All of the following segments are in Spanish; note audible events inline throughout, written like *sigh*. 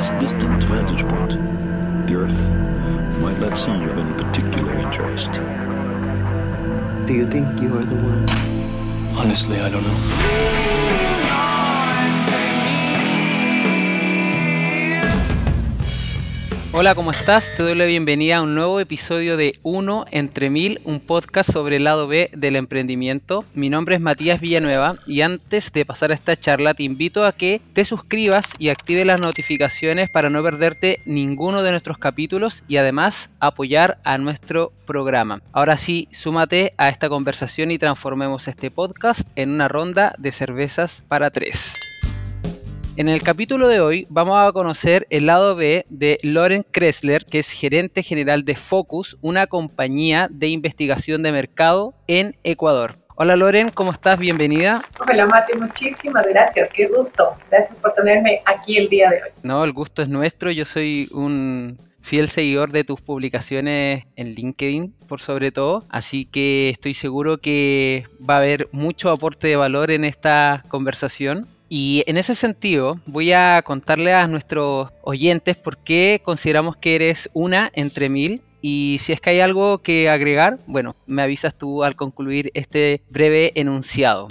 this distant vantage point, the Earth might not seem of any particular interest. Do you think you are the one? Honestly, I don't know. Hola, ¿cómo estás? Te doy la bienvenida a un nuevo episodio de Uno entre Mil, un podcast sobre el lado B del emprendimiento. Mi nombre es Matías Villanueva y antes de pasar a esta charla te invito a que te suscribas y actives las notificaciones para no perderte ninguno de nuestros capítulos y además apoyar a nuestro programa. Ahora sí, súmate a esta conversación y transformemos este podcast en una ronda de cervezas para tres. En el capítulo de hoy vamos a conocer el lado B de Loren Kressler, que es gerente general de Focus, una compañía de investigación de mercado en Ecuador. Hola Loren, ¿cómo estás? Bienvenida. Hola Mati, muchísimas gracias, qué gusto. Gracias por tenerme aquí el día de hoy. No, el gusto es nuestro. Yo soy un fiel seguidor de tus publicaciones en LinkedIn, por sobre todo. Así que estoy seguro que va a haber mucho aporte de valor en esta conversación. Y en ese sentido, voy a contarle a nuestros oyentes por qué consideramos que eres una entre mil. Y si es que hay algo que agregar, bueno, me avisas tú al concluir este breve enunciado.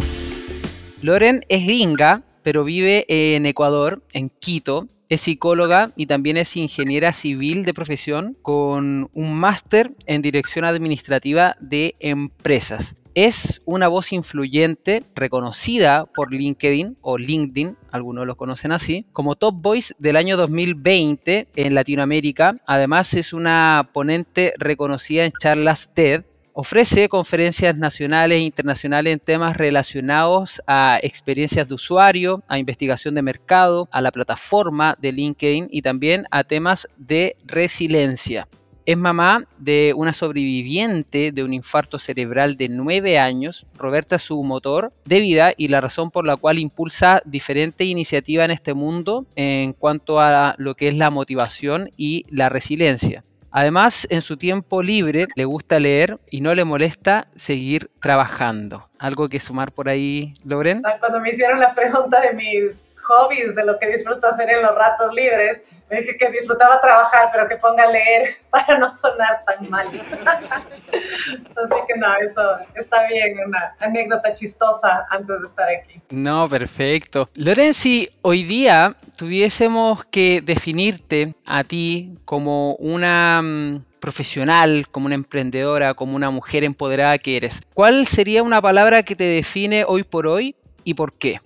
Loren es gringa, pero vive en Ecuador, en Quito. Es psicóloga y también es ingeniera civil de profesión con un máster en dirección administrativa de empresas es una voz influyente reconocida por LinkedIn o LinkedIn, algunos lo conocen así, como Top Voice del año 2020 en Latinoamérica. Además es una ponente reconocida en charlas TED. Ofrece conferencias nacionales e internacionales en temas relacionados a experiencias de usuario, a investigación de mercado, a la plataforma de LinkedIn y también a temas de resiliencia. Es mamá de una sobreviviente de un infarto cerebral de 9 años. Roberta es su motor de vida y la razón por la cual impulsa diferentes iniciativas en este mundo en cuanto a lo que es la motivación y la resiliencia. Además, en su tiempo libre le gusta leer y no le molesta seguir trabajando. ¿Algo que sumar por ahí, Loren? Cuando me hicieron la pregunta de mis hobbies, de lo que disfruto hacer en los ratos libres, me dije que disfrutaba trabajar, pero que ponga a leer *laughs* para no sonar tan mal. *laughs* Así que no, eso está bien, una anécdota chistosa antes de estar aquí. No, perfecto. Lorenzi, hoy día tuviésemos que definirte a ti como una mm, profesional, como una emprendedora, como una mujer empoderada que eres. ¿Cuál sería una palabra que te define hoy por hoy y por qué?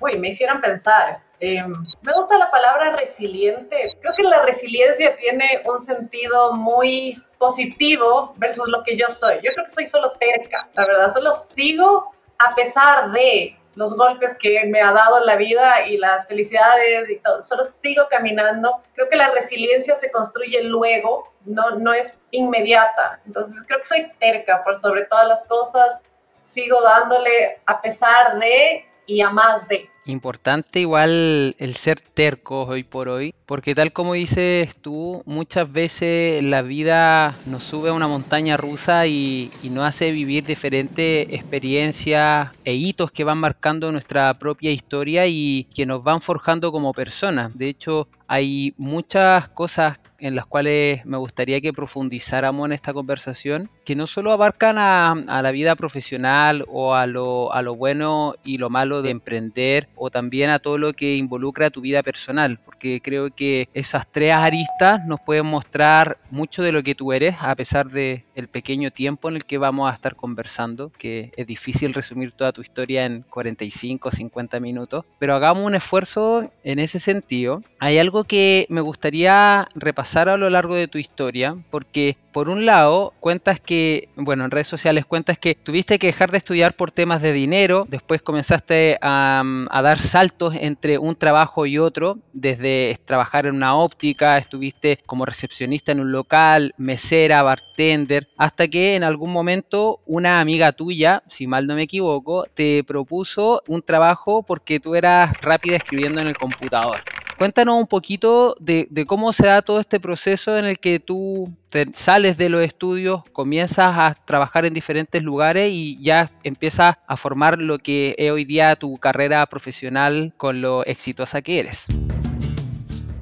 Uy, me hicieron pensar. Eh, me gusta la palabra resiliente. Creo que la resiliencia tiene un sentido muy positivo versus lo que yo soy. Yo creo que soy solo terca, la verdad. Solo sigo a pesar de los golpes que me ha dado la vida y las felicidades y todo. Solo sigo caminando. Creo que la resiliencia se construye luego, no, no es inmediata. Entonces creo que soy terca por sobre todas las cosas. Sigo dándole a pesar de y a más de. Importante igual el ser terco hoy por hoy, porque tal como dices tú, muchas veces la vida nos sube a una montaña rusa y, y nos hace vivir diferentes experiencias e hitos que van marcando nuestra propia historia y que nos van forjando como personas. De hecho, hay muchas cosas en las cuales me gustaría que profundizáramos en esta conversación, que no solo abarcan a, la vida profesional o a lo, bueno y lo malo de emprender, o también a todo lo que involucra tu vida personal, porque creo que esas tres aristas nos pueden mostrar mucho de lo que tú eres, a pesar de el pequeño tiempo en el que vamos a estar conversando, que es difícil resumir toda tu historia en 45 o 50 minutos, pero hagamos un esfuerzo en ese sentido. Hay algo que me gustaría repasar a lo largo de tu historia, porque por un lado cuentas que, bueno, en redes sociales cuentas que tuviste que dejar de estudiar por temas de dinero, después comenzaste a, a dar saltos entre un trabajo y otro, desde trabajar en una óptica, estuviste como recepcionista en un local, mesera, bartender, hasta que en algún momento una amiga tuya, si mal no me equivoco, te propuso un trabajo porque tú eras rápida escribiendo en el computador. Cuéntanos un poquito de, cómo se da todo este proceso en el que tú sales de los estudios, comienzas a trabajar en diferentes lugares y ya empiezas a formar lo que es hoy día tu carrera profesional con lo exitosa que eres.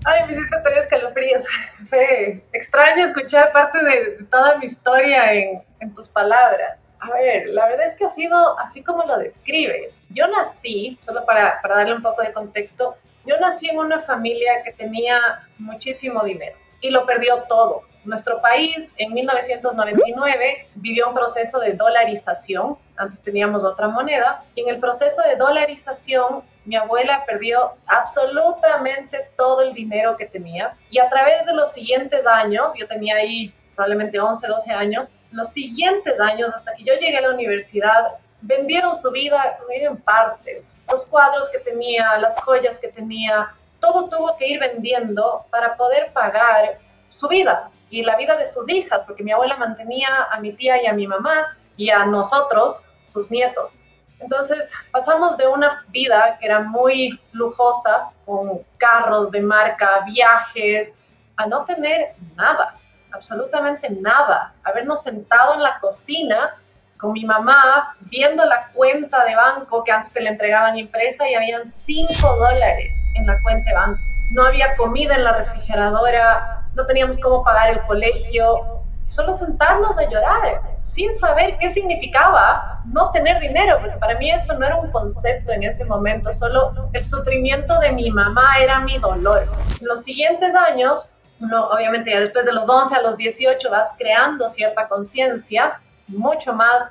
Ay, me hiciste tener escalofríos. *laughs* Fue extraño escuchar parte de, toda mi historia en, tus palabras. A ver, la verdad es que ha sido así como lo describes. Yo nací, solo para darle un poco de contexto, yo nací en una familia que tenía muchísimo dinero y lo perdió todo. Nuestro país en 1999 vivió un proceso de dolarización, antes teníamos otra moneda, y en el proceso de dolarización mi abuela perdió absolutamente todo el dinero que tenía. Y a través de los siguientes años, yo tenía ahí probablemente 11, 12 años, los siguientes años hasta que yo llegué a la universidad, vendieron su vida en partes. Los cuadros que tenía, las joyas que tenía, todo tuvo que ir vendiendo para poder pagar su vida y la vida de sus hijas, porque mi abuela mantenía a mi tía y a mi mamá y a nosotros, sus nietos. Entonces pasamos de una vida que era muy lujosa, con carros de marca, viajes, a no tener nada, absolutamente nada. Habernos sentado en la cocina con mi mamá viendo la cuenta de banco que antes te le entregaban impresa y habían 5 dólares en la cuenta de banco. No había comida en la refrigeradora, no teníamos cómo pagar el colegio, solo sentarnos a llorar sin saber qué significaba no tener dinero, porque para mí eso no era un concepto en ese momento, solo el sufrimiento de mi mamá era mi dolor. Los siguientes años, uno, obviamente ya después de los 11 a los 18 vas creando cierta conciencia mucho más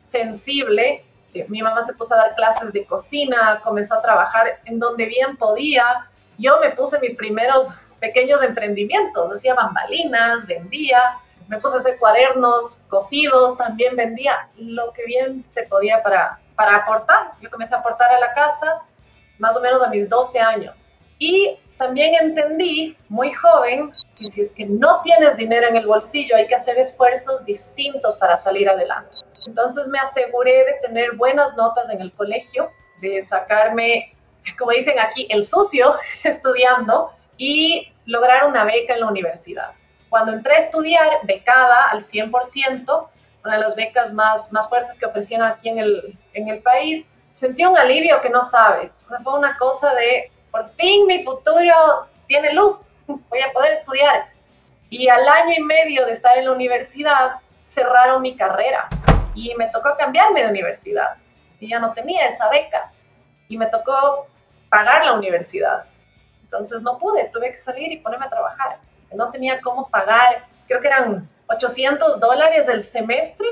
sensible. Eh, mi mamá se puso a dar clases de cocina, comenzó a trabajar en donde bien podía. Yo me puse mis primeros pequeños emprendimientos, hacía bambalinas, vendía, me puse a hacer cuadernos cosidos, también vendía lo que bien se podía para, para aportar. Yo comencé a aportar a la casa más o menos a mis 12 años. Y también entendí muy joven que si es que no tienes dinero en el bolsillo, hay que hacer esfuerzos distintos para salir adelante. Entonces me aseguré de tener buenas notas en el colegio, de sacarme, como dicen aquí, el sucio *laughs* estudiando y lograr una beca en la universidad. Cuando entré a estudiar, becada al 100%, una de las becas más, más fuertes que ofrecían aquí en el, en el país, sentí un alivio que no sabes. Fue una cosa de por fin mi futuro tiene luz, voy a poder estudiar. Y al año y medio de estar en la universidad, cerraron mi carrera y me tocó cambiarme de universidad. Y ya no tenía esa beca y me tocó pagar la universidad. Entonces no pude, tuve que salir y ponerme a trabajar. No tenía cómo pagar, creo que eran 800 dólares del semestre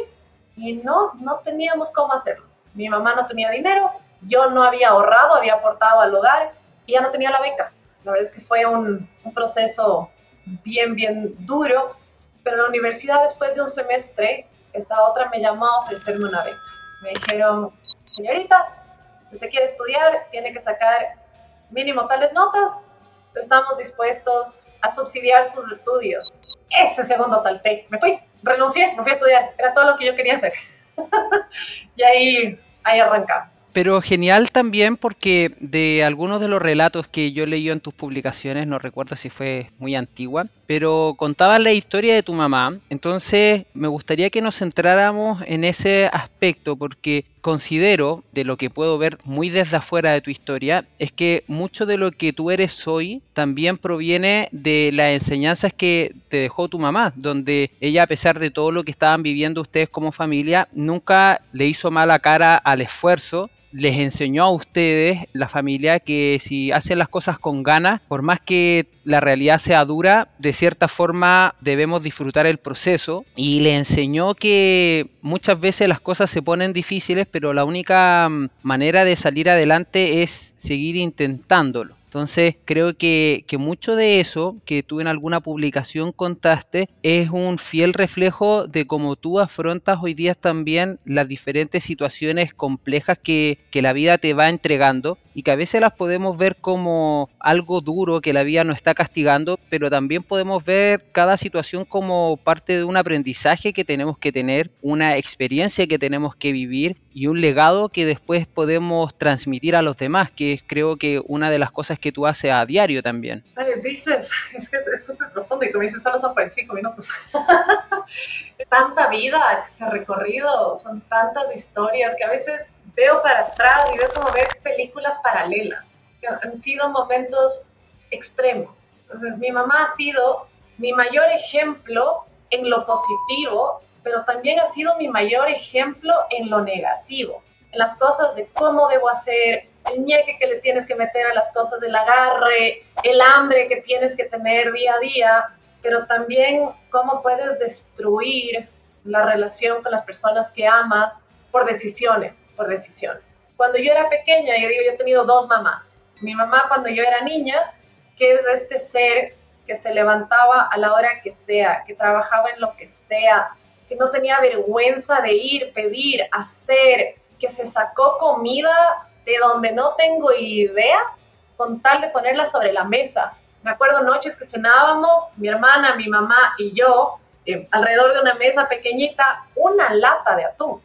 y no, no teníamos cómo hacerlo. Mi mamá no tenía dinero, yo no había ahorrado, había aportado al hogar ya no tenía la beca. La verdad es que fue un, un proceso bien, bien duro, pero la universidad después de un semestre, esta otra me llamó a ofrecerme una beca. Me dijeron, señorita, usted quiere estudiar, tiene que sacar mínimo tales notas, pero estamos dispuestos a subsidiar sus estudios. Ese segundo salté, me fui, renuncié, me fui a estudiar, era todo lo que yo quería hacer. *laughs* y ahí ahí arrancamos. Pero genial también porque de algunos de los relatos que yo leí en tus publicaciones, no recuerdo si fue muy antigua, pero contabas la historia de tu mamá. Entonces me gustaría que nos centráramos en ese aspecto porque considero, de lo que puedo ver muy desde afuera de tu historia, es que mucho de lo que tú eres hoy también proviene de las enseñanzas que te dejó tu mamá, donde ella, a pesar de todo lo que estaban viviendo ustedes como familia, nunca le hizo mala cara al esfuerzo, les enseñó a ustedes, la familia, que si hacen las cosas con ganas, por más que la realidad sea dura, de cierta forma debemos disfrutar el proceso y le enseñó que muchas veces las cosas se ponen difíciles, pero la única mm, manera de salir adelante es seguir intentándolo. Entonces creo que, mucho de eso que tú en alguna publicación contaste es un fiel reflejo de cómo tú afrontas hoy día también las diferentes situaciones complejas que, que la vida te va entregando y que a veces las podemos ver como algo duro que la vida nos está castigando, pero también podemos ver cada situación como parte de un aprendizaje que tenemos que tener, una experiencia que tenemos que vivir y un legado que después podemos transmitir a los demás, que es creo que una de las cosas que tú haces a diario también. Ay, dices, *laughs* es que es súper profundo y como dices, solo son 45 minutos. *laughs* Tanta vida que se ha recorrido, son tantas historias que a veces veo para atrás y veo como ver películas paralelas. Han sido momentos extremos, Entonces, mi mamá ha sido mi mayor ejemplo en lo positivo, pero también ha sido mi mayor ejemplo en lo negativo, en las cosas de cómo debo hacer, el ñeque que le tienes que meter a las cosas del agarre, el hambre que tienes que tener día a día, pero también cómo puedes destruir la relación con las personas que amas por decisiones, por decisiones. Cuando yo era pequeña, yo digo, yo he tenido dos mamás. Mi mamá cuando yo era niña, que es este ser que se levantaba a la hora que sea, que trabajaba en lo que sea, que no tenía vergüenza de ir, pedir, hacer, que se sacó comida de donde no tengo idea con tal de ponerla sobre la mesa. Me acuerdo noches que cenábamos, mi hermana, mi mamá y yo, eh, alrededor de una mesa pequeñita, una lata de atún.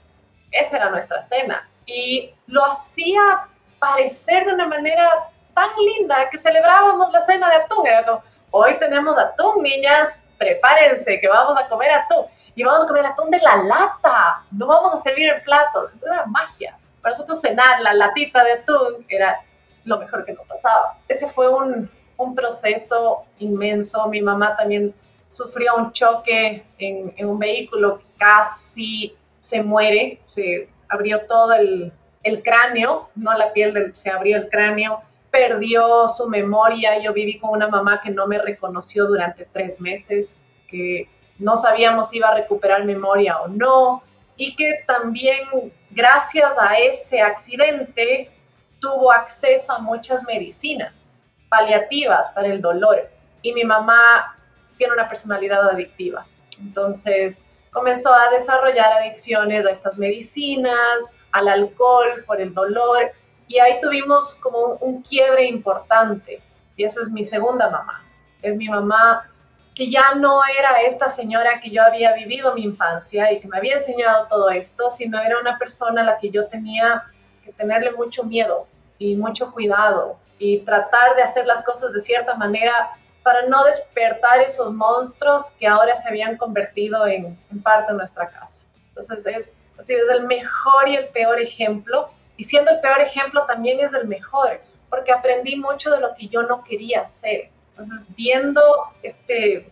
Esa era nuestra cena. Y lo hacía parecer de una manera tan linda que celebrábamos la cena de atún. Era como, hoy tenemos atún, niñas, prepárense que vamos a comer atún. Y vamos a comer atún de la lata, no vamos a servir el plato. Entonces era magia. Para nosotros cenar la latita de atún era lo mejor que nos pasaba. Ese fue un, un proceso inmenso. Mi mamá también sufrió un choque en, en un vehículo, casi se muere, se abrió todo el, el cráneo, no la piel, del, se abrió el cráneo, perdió su memoria. Yo viví con una mamá que no me reconoció durante tres meses, que no sabíamos si iba a recuperar memoria o no y que también gracias a ese accidente tuvo acceso a muchas medicinas paliativas para el dolor. Y mi mamá tiene una personalidad adictiva. Entonces comenzó a desarrollar adicciones a estas medicinas, al alcohol por el dolor. Y ahí tuvimos como un, un quiebre importante. Y esa es mi segunda mamá. Es mi mamá que ya no era esta señora que yo había vivido mi infancia y que me había enseñado todo esto, sino era una persona a la que yo tenía que tenerle mucho miedo y mucho cuidado y tratar de hacer las cosas de cierta manera para no despertar esos monstruos que ahora se habían convertido en, parte de nuestra casa. Entonces es, es el mejor y el peor ejemplo, y siendo el peor ejemplo también es el mejor, porque aprendí mucho de lo que yo no quería hacer entonces, viendo este,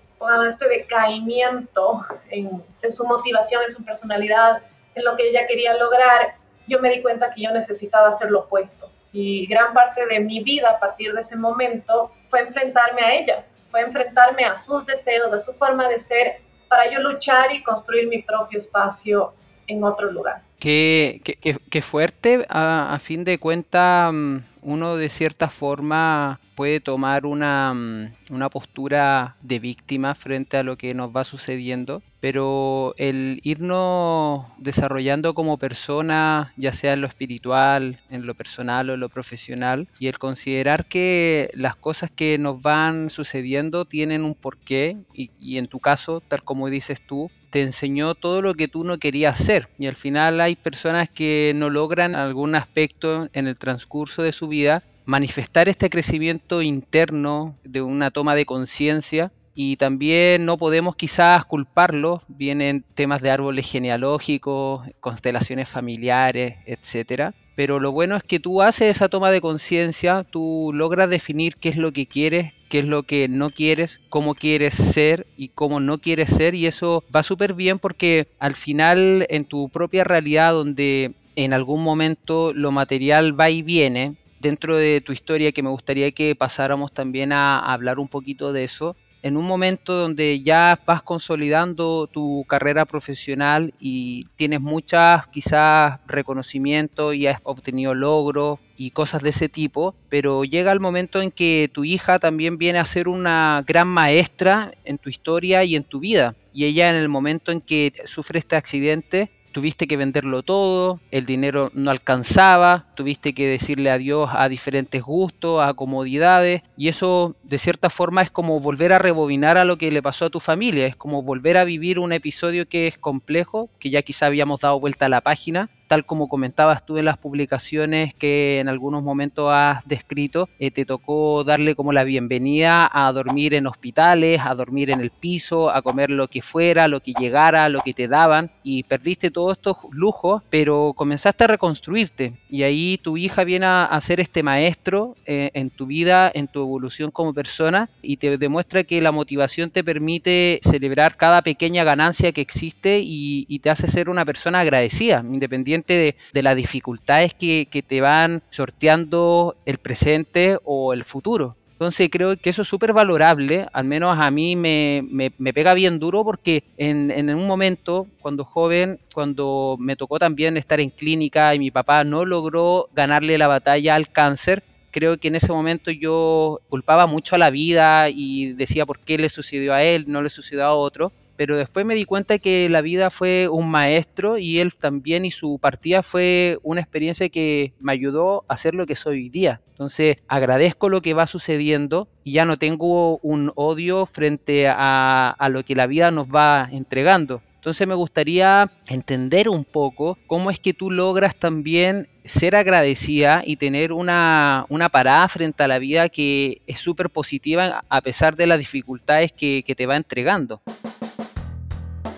este decaimiento en, su motivación, en su personalidad, en lo que ella quería lograr, yo me di cuenta que yo necesitaba hacer lo opuesto. Y gran parte de mi vida a partir de ese momento fue enfrentarme a ella, fue enfrentarme a sus deseos, a su forma de ser, para yo luchar y construir mi propio espacio en otro lugar. Qué fuerte, a, a, fin de cuentas, mm, uno de cierta forma puede tomar una, mm, una, postura de víctima frente a lo que nos va sucediendo, pero el irnos desarrollando como persona, ya sea en lo espiritual, en lo personal o en lo profesional, y el considerar que las cosas que nos van sucediendo tienen un porqué, y, y en tu caso, tal como dices tú, te enseñó todo lo que tú no querías hacer. Y al final hay personas que no logran algún aspecto en el transcurso de su vida manifestar este crecimiento interno de una toma de conciencia y también no podemos quizás culparlo, vienen temas de árboles genealógicos, constelaciones familiares, etcétera. Pero lo bueno es que tú haces esa toma de conciencia, tú logras definir qué es lo que quieres, qué es lo que no quieres, cómo quieres ser y cómo no quieres ser y eso va súper bien porque al final en tu propia realidad donde en algún momento lo material va y viene, dentro de tu historia que me gustaría que pasáramos también a, hablar un poquito de eso. En un momento donde ya vas consolidando tu carrera profesional y tienes muchas quizás reconocimientos y has obtenido logros y cosas de ese tipo, pero llega el momento en que tu hija también viene a ser una gran maestra en tu historia y en tu vida. Y ella en el momento en que sufre este accidente tuviste que venderlo todo, el dinero no alcanzaba, tuviste que decirle adiós a diferentes gustos, a comodidades, y eso de cierta forma es como volver a rebobinar a lo que le pasó a tu familia, es como volver a vivir un episodio que es complejo, que ya quizá habíamos dado vuelta a la página, tal como comentabas tú en las publicaciones que en algunos momentos has descrito, eh, te tocó darle como la bienvenida a dormir en hospitales, a dormir en el piso, a comer lo que fuera, lo que llegara, lo que te daban, y perdiste todos estos lujos, pero comenzaste a reconstruirte, y ahí tu hija viene a, a ser este maestro eh, en tu vida, en tu evolución como persona y te demuestra que la motivación te permite celebrar cada pequeña ganancia que existe y, te hace ser una persona agradecida, independiente de, las dificultades que, te van sorteando el presente o el futuro. Entonces creo que eso es súper valorable, al menos a mí me, pega bien duro porque en, en, un momento, cuando joven, cuando me tocó también estar en clínica y mi papá no logró ganarle la batalla al cáncer, creo que en ese momento yo culpaba mucho a la vida y decía por qué le sucedió a él, no le sucedió a otro pero después me di cuenta que la vida fue un maestro y él también y su partida fue una experiencia que me ayudó a ser lo que soy hoy día. Entonces agradezco lo que va sucediendo y ya no tengo un odio frente a, a lo que la vida nos va entregando. Entonces me gustaría entender un poco cómo es que tú logras también ser agradecida y tener una, una parada frente a la vida que es súper positiva a pesar de las dificultades que, que te va entregando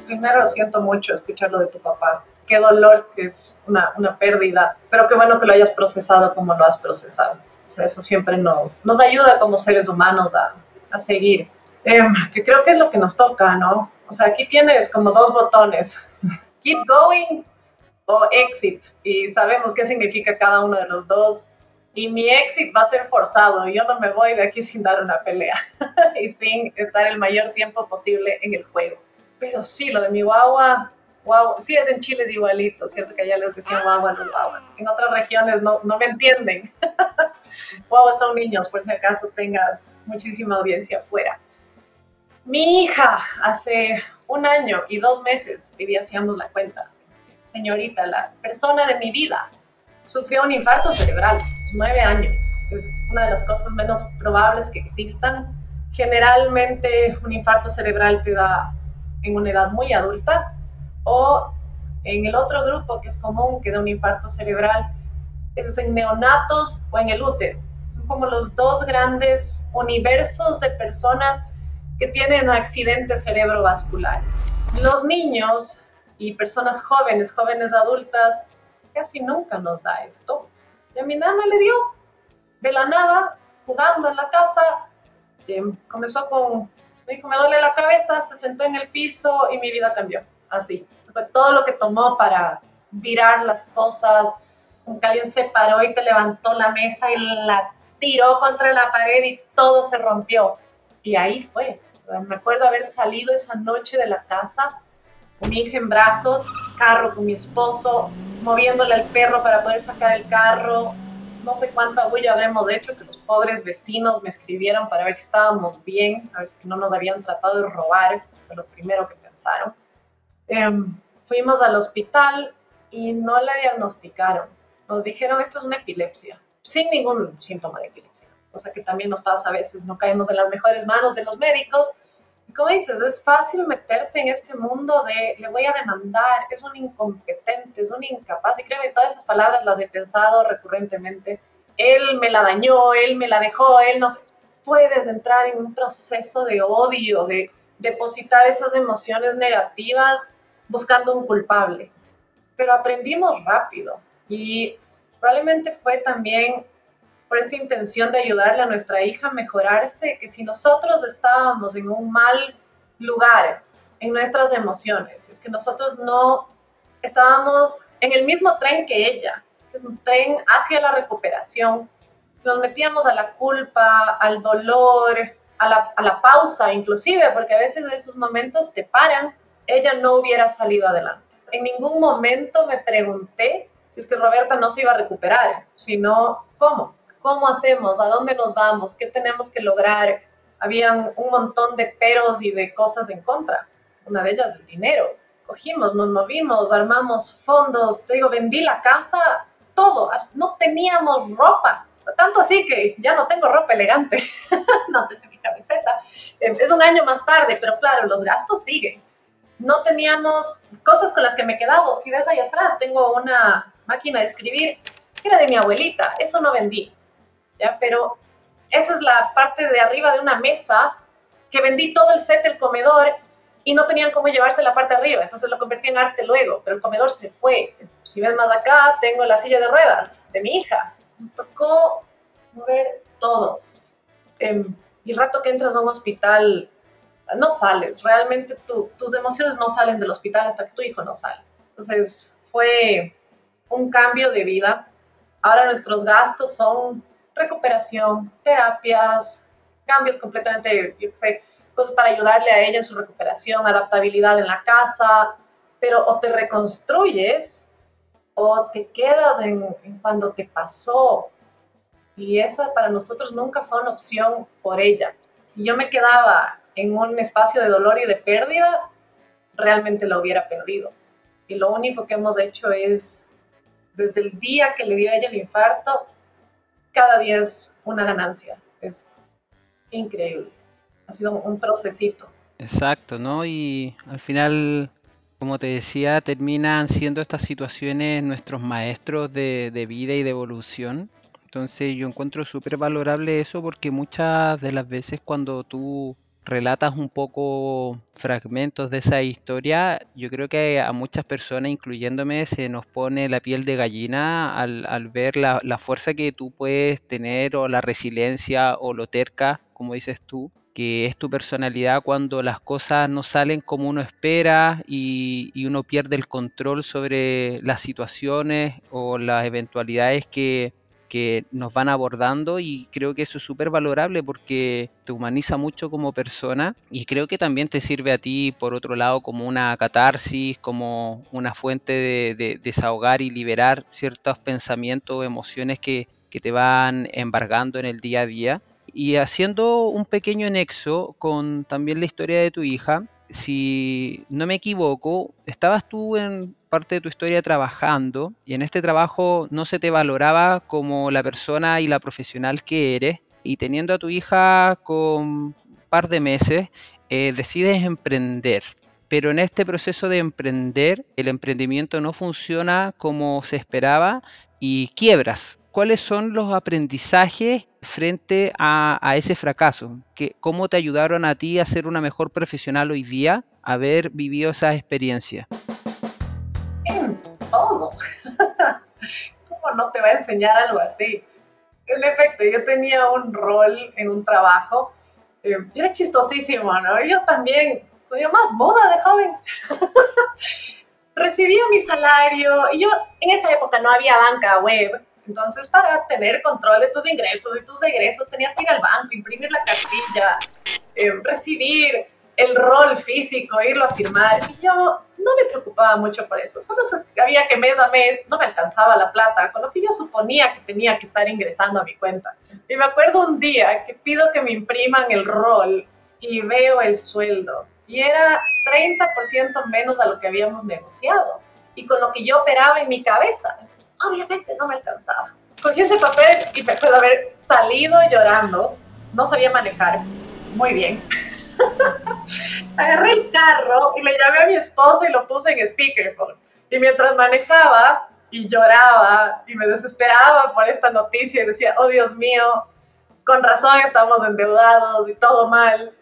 primero siento mucho escucharlo de tu papá. Qué dolor que es una, una pérdida, pero qué bueno que lo hayas procesado como lo has procesado. O sea, eso siempre nos, nos ayuda como seres humanos a, a seguir. Em, que creo que es lo que nos toca, ¿no? O sea, aquí tienes como dos botones, *laughs* keep going o exit, y sabemos qué significa cada uno de los dos. Y mi exit va a ser forzado, yo no me voy de aquí sin dar una pelea *laughs* y sin estar el mayor tiempo posible en el juego. Pero sí, lo de mi guagua, guau, sí es en Chile es igualito, ¿cierto? Que allá les decían guagua a los guaguas. En otras regiones no, no me entienden. *laughs* guaguas son niños, por si acaso tengas muchísima audiencia afuera. Mi hija, hace un año y dos meses, y día hacíamos la cuenta, señorita, la persona de mi vida, sufrió un infarto cerebral, nueve años. Es una de las cosas menos probables que existan. Generalmente un infarto cerebral te da en una edad muy adulta o en el otro grupo que es común que da un infarto cerebral es en neonatos o en el útero. Son como los dos grandes universos de personas que tienen accidentes cerebrovasculares. Los niños y personas jóvenes, jóvenes adultas, casi nunca nos da esto. Y a mi nana le dio de la nada, jugando en la casa. Eh, comenzó con me dijo, me duele la cabeza, se sentó en el piso y mi vida cambió. Así. Fue todo lo que tomó para virar las cosas. Como que se paró y te levantó la mesa y la tiró contra la pared y todo se rompió. Y ahí fue. Me acuerdo haber salido esa noche de la casa mi hija en brazos, carro con mi esposo, moviéndole al perro para poder sacar el carro, no sé cuánto abuelo habremos hecho, que los pobres vecinos me escribieron para ver si estábamos bien, a ver si no nos habían tratado de robar, fue lo primero que pensaron. Em, fuimos al hospital y no la diagnosticaron. Nos dijeron esto es una epilepsia, sin ningún síntoma de epilepsia, cosa que también nos pasa a veces, no caemos en las mejores manos de los médicos, como dices, es fácil meterte en este mundo de le voy a demandar, es un incompetente, es un incapaz. Y créeme, todas esas palabras las he pensado recurrentemente. Él me la dañó, él me la dejó, él no Puedes entrar en un proceso de odio, de depositar esas emociones negativas buscando un culpable. Pero aprendimos rápido y probablemente fue también por esta intención de ayudarle a nuestra hija a mejorarse, que si nosotros estábamos en un mal lugar en nuestras emociones, es que nosotros no estábamos en el mismo tren que ella, es un tren hacia la recuperación, si nos metíamos a la culpa, al dolor, a la, a la pausa inclusive, porque a veces esos momentos te paran, ella no hubiera salido adelante. En ningún momento me pregunté si es que Roberta no se iba a recuperar, sino cómo. ¿Cómo hacemos? ¿A dónde nos vamos? ¿Qué tenemos que lograr? Habían un montón de peros y de cosas en contra. Una de ellas, el dinero. Cogimos, nos movimos, armamos fondos, te digo, vendí la casa, todo. No teníamos ropa. Tanto así que ya no tengo ropa elegante. *laughs* no te sé mi camiseta. Eh, es un año más tarde, pero claro, los gastos siguen. No teníamos cosas con las que me he quedado. Si ves ahí atrás, tengo una máquina de escribir. Era de mi abuelita. Eso no vendí ¿ya? Pero esa es la parte de arriba de una mesa que vendí todo el set del comedor y no tenían cómo llevarse la parte de arriba, entonces lo convertí en arte luego, pero el comedor se fue. Si ves más acá, tengo la silla de ruedas de mi hija. Nos tocó mover todo. Em, Y el rato que entras a un hospital, no sales. Realmente tus emociones no salen del hospital hasta que tu hijo no sale. Entonces fue un cambio de vida. Ahora nuestros gastos son recuperación, terapias, cambios completamente, yo cosas para ayudarle a ella en su recuperación, adaptabilidad en la casa, pero o te reconstruyes o te quedas en, cuando te pasó. Y esa para nosotros nunca fue una opción por ella. Si yo me quedaba en un espacio de dolor y de pérdida, realmente la hubiera perdido. Y lo único que hemos hecho es, desde el día que le dio a ella el infarto, cada día es una ganancia. Es increíble. Ha sido un procesito. Exacto, ¿no? Y al final, como te decía, terminan siendo estas situaciones nuestros maestros de, de vida y de evolución. Entonces yo encuentro súper valorable eso porque muchas de las veces cuando tú relatas un poco fragmentos de esa historia, yo creo que a muchas personas, incluyéndome, se nos pone la piel de gallina al, ver la, fuerza que tú puedes tener o la resiliencia o lo terca, como dices tú, que es tu personalidad cuando las cosas no salen como uno espera y uno pierde el control sobre las situaciones o las eventualidades que, que nos van abordando y creo que eso es súper valorable porque te humaniza mucho como persona y creo que también te sirve a ti por otro lado como una catarsis, como una fuente de, de desahogar y liberar ciertos pensamientos o emociones que, que te van embargando en el día a día. Y haciendo un pequeño nexo con también la historia de tu hija, si no me equivoco, estabas tú en parte de tu historia trabajando y en este trabajo no se te valoraba como la persona y la profesional que eres y teniendo a tu hija con un par de meses, eh, decides emprender. Pero en este proceso de emprender, el emprendimiento no funciona como se esperaba y quiebras cuáles son los aprendizajes frente a, ese fracaso, que, cómo te ayudaron a ti a ser una mejor profesional hoy día, haber vivido esa experiencia. *laughs* ¿Cómo no te va a enseñar algo así? En efecto, yo tenía un rol en un trabajo, eh, era chistosísimo, ¿no? Yo también, yo más moda de joven. *laughs* Recibía mi salario y yo en esa época no había banca web, entonces, para tener control de tus ingresos y tus egresos, tenías que ir al banco, imprimir la cartilla, eh, recibir el rol físico, irlo a firmar. Y yo no me preocupaba mucho por eso. Solo había que mes a mes no me alcanzaba la plata, con lo que yo suponía que tenía que estar ingresando a mi cuenta. Y me acuerdo un día que pido que me impriman el rol y veo el sueldo. Y era 30% menos a lo que habíamos negociado. Y con lo que yo operaba en mi cabeza obviamente no me alcanzaba. Cogí ese papel y me puedo haber salido llorando. No sabía manejar muy bien. *laughs* Agarré el carro y le llamé a mi esposo y lo puse en speakerphone. Y mientras manejaba y lloraba y me desesperaba por esta noticia y decía, oh Dios mío, con razón estamos endeudados y todo mal,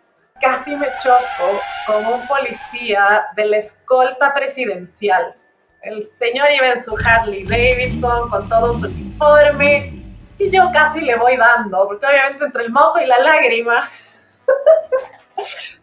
casi me choco con un policía de la escolta presidencial el señor iba en su Harley Davidson con todo su uniforme y yo casi le voy dando, porque obviamente entre el moco y la lágrima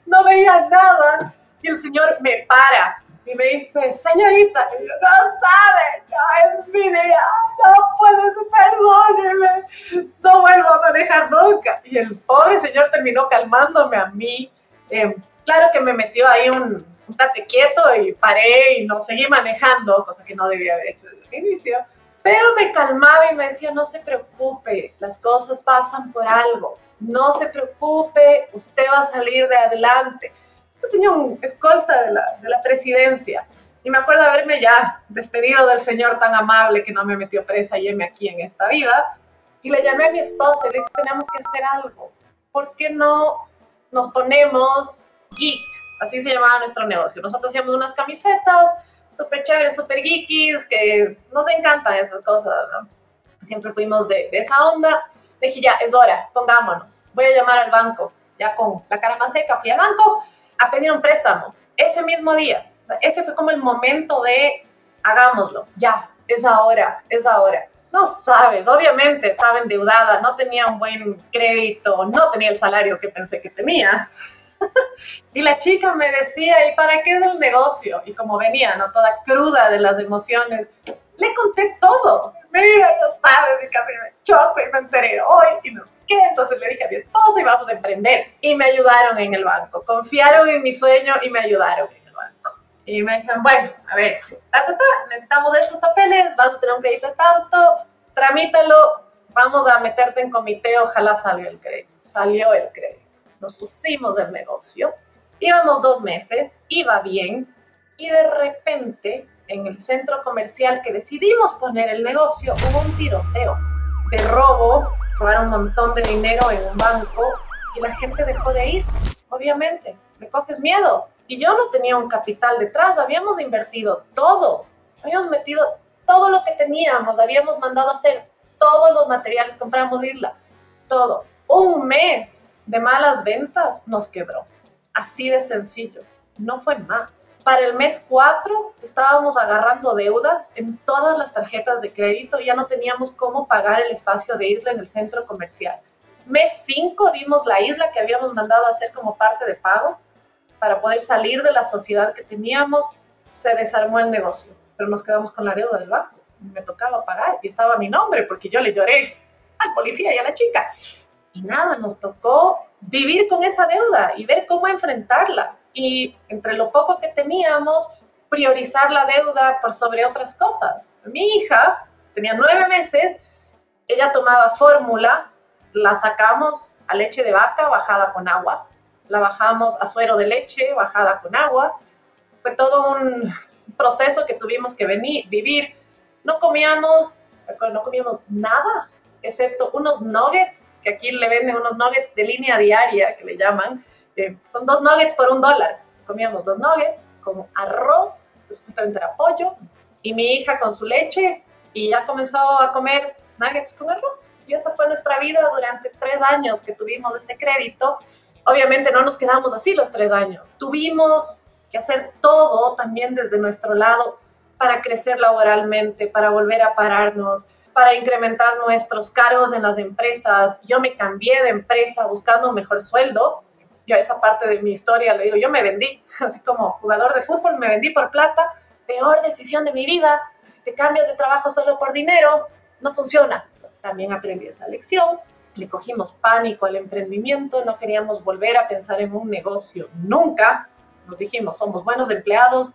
no veía nada. Y el señor me para y me dice, señorita, no sabe, no es mi día, no puedes, perdóneme, no vuelvo a manejar nunca. Y el pobre señor terminó calmándome a mí. Eh, claro que me metió ahí un, estate quieto y paré y no seguí manejando, cosa que no debía haber hecho desde el inicio. Pero me calmaba y me decía, no se preocupe, las cosas pasan por algo, no se preocupe, usted va a salir de adelante. Este señor escolta de la, de la presidencia. Y me acuerdo haberme ya despedido del señor tan amable que no me metió presa y me aquí en esta vida. Y le llamé a mi esposa y le dije, tenemos que hacer algo. ¿Por qué no nos ponemos geek? Así se llamaba nuestro negocio. Nosotros hacíamos unas camisetas súper chéveres, súper geekies, que nos encantan esas cosas, ¿no? Siempre fuimos de, esa onda. Le dije, ya, es hora, pongámonos. Voy a llamar al banco. Ya con la cara más seca fui al banco a pedir un préstamo. Ese mismo día. Ese fue como el momento de, hagámoslo, ya, es ahora, es ahora. no sabes, obviamente estaba endeudada, no tenía un buen crédito, no tenía el salario que pensé que tenía. *laughs* y la chica me decía, ¿y para qué es el negocio? Y como venía, ¿no? Toda cruda de las emociones, le conté todo. Mira, no sabes, y casi me choco y me enteré hoy y no qué. Entonces le dije a mi esposa y vamos a emprender. Y me ayudaron en el banco, confiaron en mi sueño y me ayudaron en el banco. Y me dijeron, bueno, a ver, ta, ta, ta, necesitamos estos papeles, vas a tener un crédito de tanto, tramítalo, vamos a meterte en comité, ojalá salga el crédito. Salió el crédito. Nos pusimos el negocio, íbamos dos meses, iba bien, y de repente en el centro comercial que decidimos poner el negocio hubo un tiroteo de robo, robaron un montón de dinero en un banco y la gente dejó de ir, obviamente. Me coges miedo. Y yo no tenía un capital detrás, habíamos invertido todo, habíamos metido todo lo que teníamos, habíamos mandado a hacer todos los materiales, compramos isla, todo. Un mes de malas ventas nos quebró. Así de sencillo, no fue más. Para el mes 4 estábamos agarrando deudas en todas las tarjetas de crédito ya no teníamos cómo pagar el espacio de isla en el centro comercial. Mes 5 dimos la isla que habíamos mandado a hacer como parte de pago para poder salir de la sociedad que teníamos. Se desarmó el negocio pero nos quedamos con la deuda del banco. Me tocaba pagar y estaba mi nombre porque yo le lloré al policía y a la chica. Y nada, nos tocó vivir con esa deuda y ver cómo enfrentarla. Y entre lo poco que teníamos, priorizar la deuda por sobre otras cosas. Mi hija tenía nueve meses, ella tomaba fórmula, la sacamos a leche de vaca bajada con agua, la bajamos a suero de leche bajada con agua. Fue todo un, proceso que tuvimos que venir, vivir. No comíamos, no comíamos nada, excepto unos nuggets, que aquí le venden unos nuggets de línea diaria, que le llaman. Eh, son dos nuggets por un dólar. Comíamos dos nuggets con arroz, supuestamente era pollo, y mi hija con su leche, y ya comenzó a comer nuggets con arroz. Y esa fue nuestra vida durante tres años que tuvimos ese crédito. Obviamente no nos quedamos así los tres años. Tuvimos que hacer todo también desde nuestro lado para crecer laboralmente, para volver a pararnos, para incrementar nuestros cargos en las empresas. Yo me cambié de empresa buscando un mejor sueldo. Yo esa parte de mi historia le digo, yo me vendí, *laughs* así como jugador de fútbol, me vendí por plata. Peor decisión de mi vida, si te cambias de trabajo solo por dinero, no funciona. También aprendí esa lección. Le cogimos pánico al emprendimiento, no queríamos volver a pensar en un negocio nunca, nos dijimos, somos buenos empleados,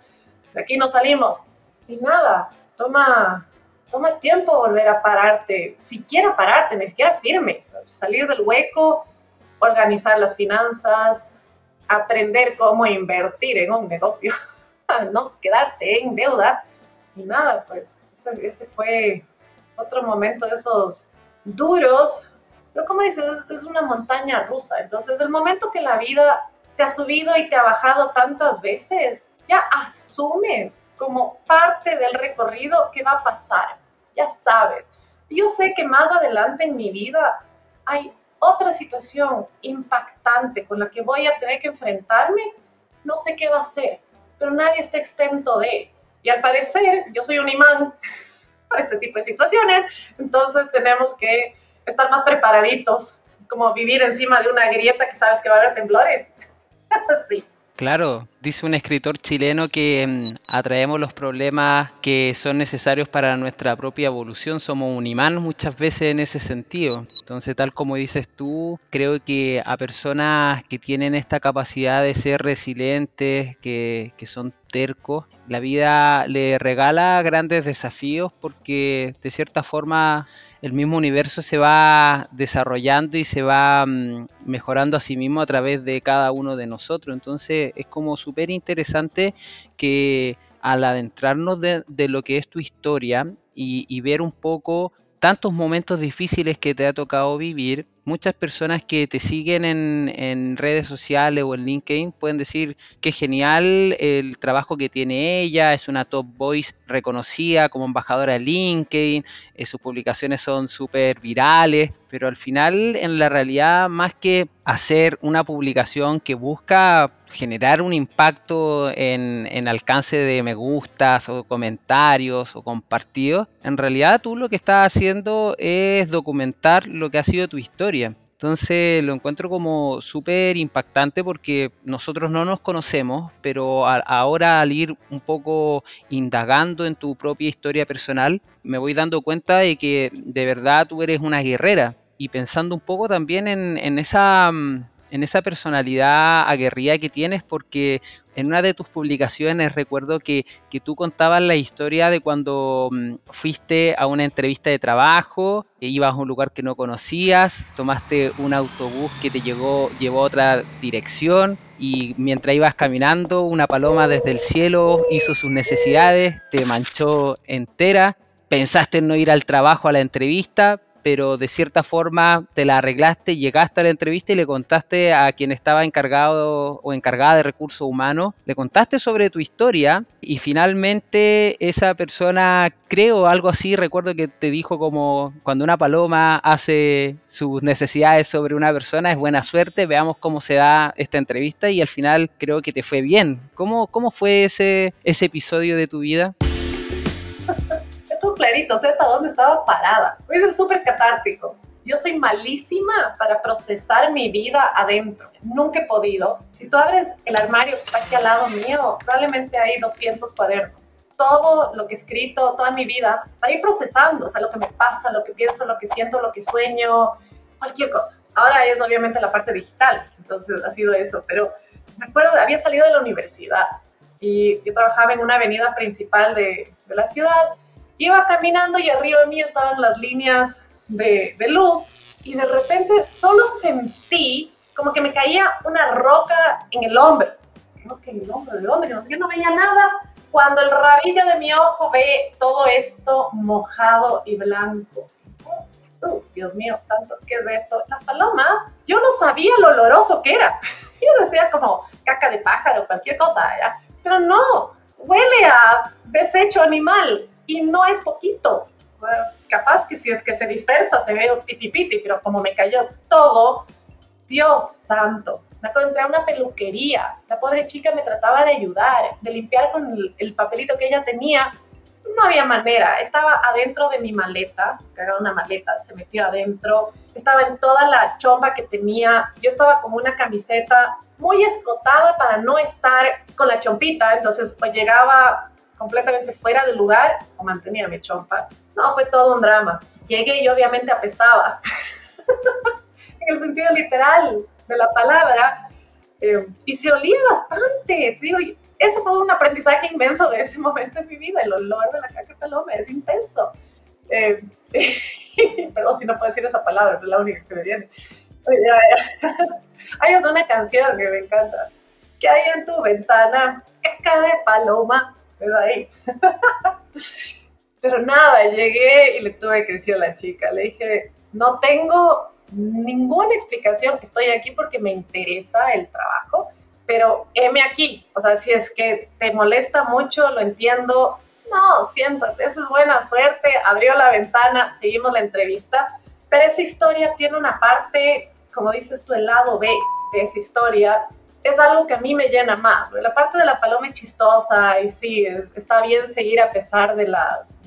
de aquí no salimos. Y nada, toma, toma tiempo volver a pararte, siquiera pararte, ni siquiera firme, salir del hueco, organizar las finanzas, aprender cómo invertir en un negocio, *laughs* no quedarte en deuda. Y nada, pues ese, fue otro momento de esos duros, pero como dices, es, es una montaña rusa. Entonces, el momento que la vida te ha subido y te ha bajado tantas veces, ya asumes como parte del recorrido que va a pasar, ya sabes. Yo sé que más adelante en mi vida hay otra situación impactante con la que voy a tener que enfrentarme, no sé qué va a ser, pero nadie está exento de. Y al parecer, yo soy un imán *laughs* para este tipo de situaciones, entonces tenemos que estar más preparaditos, como vivir encima de una grieta que sabes que va a haber temblores. *laughs* sí. Claro, dice un escritor chileno que mm, atraemos los problemas que son necesarios para nuestra propia evolución. Somos un imán muchas veces en ese sentido. Entonces, tal como dices tú, creo que a personas que tienen esta capacidad de ser resilientes, que, que son tercos, la vida le regala grandes desafíos porque de cierta forma el mismo universo se va desarrollando y se va mm, mejorando a sí mismo a través de cada uno de nosotros. Entonces es como súper interesante que al adentrarnos de, lo que es tu historia y ver un poco tantos momentos difíciles que te ha tocado vivir, muchas personas que te siguen en, redes sociales o en LinkedIn pueden decir que genial el trabajo que tiene ella, es una top voice reconocida como embajadora de LinkedIn, eh, sus publicaciones son súper virales, pero al final en la realidad más que hacer una publicación que busca generar un impacto en, en, alcance de me gustas o comentarios o compartidos, en realidad tú lo que estás haciendo es documentar lo que ha sido tu historia. Entonces lo encuentro como súper impactante porque nosotros no nos conocemos, pero ahora al ir un poco indagando en tu propia historia personal, me voy dando cuenta de que de verdad tú eres una guerrera. Y pensando un poco también en, en esa mm, en esa personalidad aguerrida que tienes, porque en una de tus publicaciones recuerdo que, que tú contabas la historia de cuando mm, fuiste a una entrevista de trabajo, e ibas a un lugar que no conocías, tomaste un autobús que te llegó, llevó a otra dirección y mientras ibas caminando una paloma desde el cielo hizo sus necesidades, te manchó entera, pensaste en no ir al trabajo a la entrevista, pero de cierta forma te la arreglaste, llegaste a la entrevista y le contaste a quien estaba encargado o encargada de recursos humanos, le contaste sobre tu historia y finalmente esa persona, creo algo así, recuerdo que te dijo como cuando una paloma hace sus necesidades sobre una persona es buena suerte, veamos cómo se da esta entrevista y al final creo que te fue bien. ¿Cómo, cómo fue ese, ese episodio de tu vida? Clarito, sé hasta dónde estaba parada. Es súper catártico. Yo soy malísima para procesar mi vida adentro. Nunca he podido. Si tú abres el armario que está aquí al lado mío, probablemente hay 200 cuadernos. Todo lo que he escrito, toda mi vida, para ir procesando, o sea, lo que me pasa, lo que pienso, lo que siento, lo que sueño, cualquier cosa. Ahora es obviamente la parte digital, entonces ha sido eso, pero me acuerdo, había salido de la universidad y yo trabajaba en una avenida principal de, de la ciudad Iba caminando y arriba de mí estaban las líneas de, de luz y de repente solo sentí como que me caía una roca en el hombro. Creo que el hombro, ¿de dónde? Yo no veía nada. Cuando el rabillo de mi ojo ve todo esto mojado y blanco. Uh, Dios mío, santo, ¿qué es esto? Las palomas, yo no sabía lo oloroso que era. *laughs* Yo decía como caca de pájaro, cualquier cosa, ¿ya? pero no, huele a desecho animal y no es poquito. capaz que si es que se dispersa se ve piti piti, pero como me cayó todo, Dios santo. Me encontré a una peluquería. La pobre chica me trataba de ayudar, de limpiar con el, el papelito que ella tenía. No había manera. Estaba adentro de mi maleta, que era una maleta, se metió adentro. Estaba en toda la chomba que tenía. Yo estaba como una camiseta muy escotada para no estar con la chompita. Entonces, pues llegaba completamente fuera del lugar o mantenía mi chompa. No, fue todo un drama. Llegué y obviamente apestaba, en *laughs* el sentido literal de la palabra, eh, y se olía bastante. Digo, eso fue un aprendizaje inmenso de ese momento en mi vida. El olor de la caca paloma es intenso. Eh, *laughs* perdón si no puedo decir esa palabra, es la única que se me viene. *laughs* Hay una canción que me encanta. ¿Qué hay en tu ventana? Caca de paloma ahí. Pero nada, llegué y le tuve que decir a la chica, le dije, no tengo ninguna explicación, estoy aquí porque me interesa el trabajo, pero heme aquí, o sea, si es que te molesta mucho, lo entiendo, no, siéntate, eso es buena suerte, abrió la ventana, seguimos la entrevista, pero esa historia tiene una parte, como dices tú, el lado B de esa historia, es algo que a mí me llena más. La parte de la paloma es chistosa y sí, está bien seguir a pesar de las,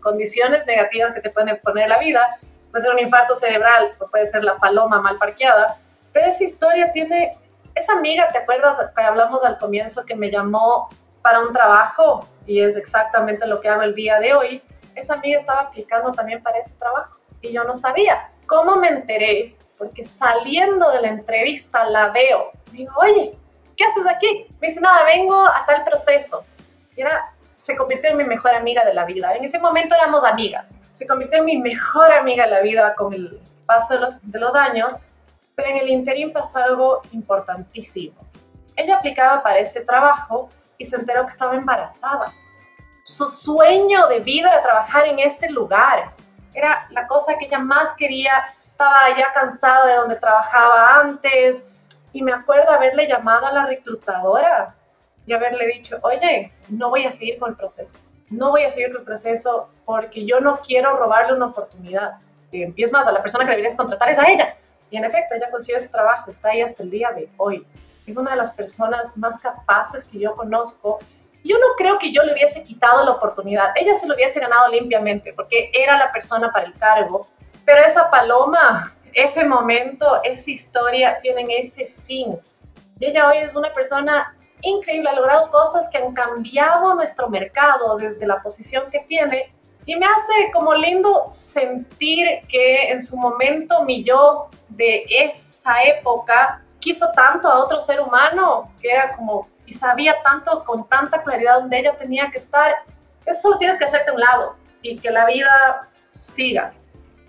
condiciones negativas que te pueden poner la vida. Puede ser un infarto cerebral, o puede ser la paloma mal parqueada. Pero esa historia tiene, esa amiga, ¿te acuerdas que hablamos al comienzo que me llamó para un trabajo? Y es exactamente lo que hago el día de hoy. Esa amiga estaba aplicando también para ese trabajo y yo no sabía. ¿Cómo me enteré? Porque saliendo de la entrevista la veo digo, oye, ¿qué haces aquí? Me dice, nada, vengo a tal proceso. Y era, se convirtió en mi mejor amiga de la vida. En ese momento éramos amigas. Se convirtió en mi mejor amiga de la vida con el paso de los, de los años, pero en el interín pasó algo importantísimo. Ella aplicaba para este trabajo y se enteró que estaba embarazada. Su sueño de vida era trabajar en este lugar. Era la cosa que ella más quería. Estaba ya cansada de donde trabajaba antes, y me acuerdo haberle llamado a la reclutadora y haberle dicho, oye, no voy a seguir con el proceso. No voy a seguir con el proceso porque yo no quiero robarle una oportunidad. Y es más, a la persona que deberías contratar es a ella. Y en efecto, ella consiguió ese trabajo, está ahí hasta el día de hoy. es una de las personas más capaces que yo conozco. Yo no creo que yo le hubiese quitado la oportunidad, ella se lo hubiese ganado limpiamente porque era la persona para el cargo, pero esa paloma, ese momento, esa historia tienen ese fin. Ella hoy es una persona increíble, ha logrado cosas que han cambiado nuestro mercado desde la posición que tiene y me hace como lindo sentir que en su momento mi yo de esa época quiso tanto a otro ser humano que era como y sabía tanto con tanta claridad dónde ella tenía que estar. Eso solo tienes que hacerte a un lado y que la vida siga.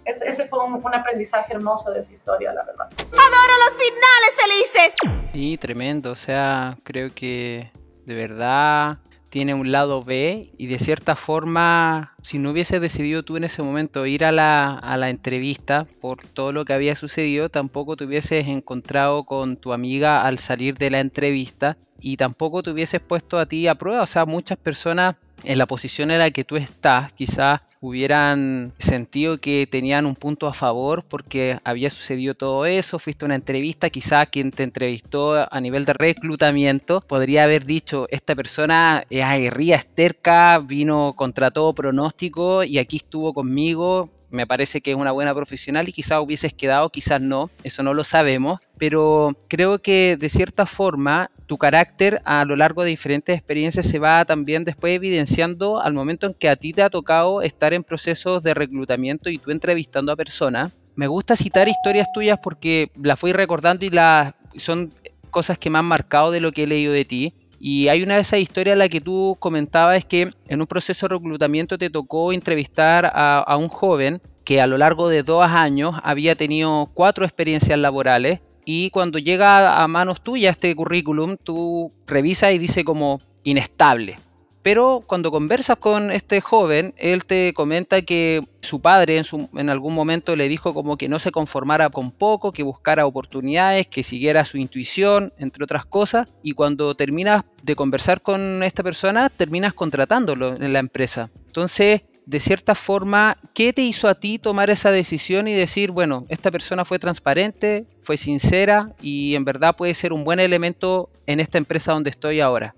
Ese, fue un, un, aprendizaje hermoso de esa historia, la verdad. Adoro los finales felices. Sí, tremendo. O sea, creo que de verdad tiene un lado B y de cierta forma, si no hubiese decidido tú en ese momento ir a la, a la entrevista por todo lo que había sucedido, tampoco te hubieses encontrado con tu amiga al salir de la entrevista y tampoco te hubieses puesto a ti a prueba. O sea, muchas personas en la posición en la que tú estás, quizás hubieran sentido que tenían un punto a favor porque había sucedido todo eso, fuiste a una entrevista, quizás quien te entrevistó a nivel de reclutamiento podría haber dicho, esta persona es aguerrida, es terca, vino contra todo pronóstico y aquí estuvo conmigo, me parece que es una buena profesional y quizás hubieses quedado, quizás no, eso no lo sabemos, pero creo que de cierta forma tu carácter a lo largo de diferentes experiencias se va también después evidenciando al momento en que a ti te ha tocado estar en procesos de reclutamiento y tú entrevistando a personas. Me gusta citar historias tuyas porque las fui recordando y las son cosas que me han marcado de lo que he leído de ti. Y hay una de esas historias en la que tú comentabas que en un proceso de reclutamiento te tocó entrevistar a, un joven que a lo largo de dos años había tenido cuatro experiencias laborales y cuando llega a manos tuyas este currículum, tú revisas y dice como inestable. Pero cuando conversas con este joven, él te comenta que su padre en, en, algún momento le dijo como que no se conformara con poco, que buscara oportunidades, que siguiera su intuición, entre otras cosas. Y cuando terminas de conversar con esta persona, terminas contratándolo en la empresa. Entonces, de cierta forma, ¿qué te hizo a ti tomar esa decisión y decir, bueno, esta persona fue transparente, fue sincera y en verdad puede ser un buen elemento en esta empresa donde estoy ahora?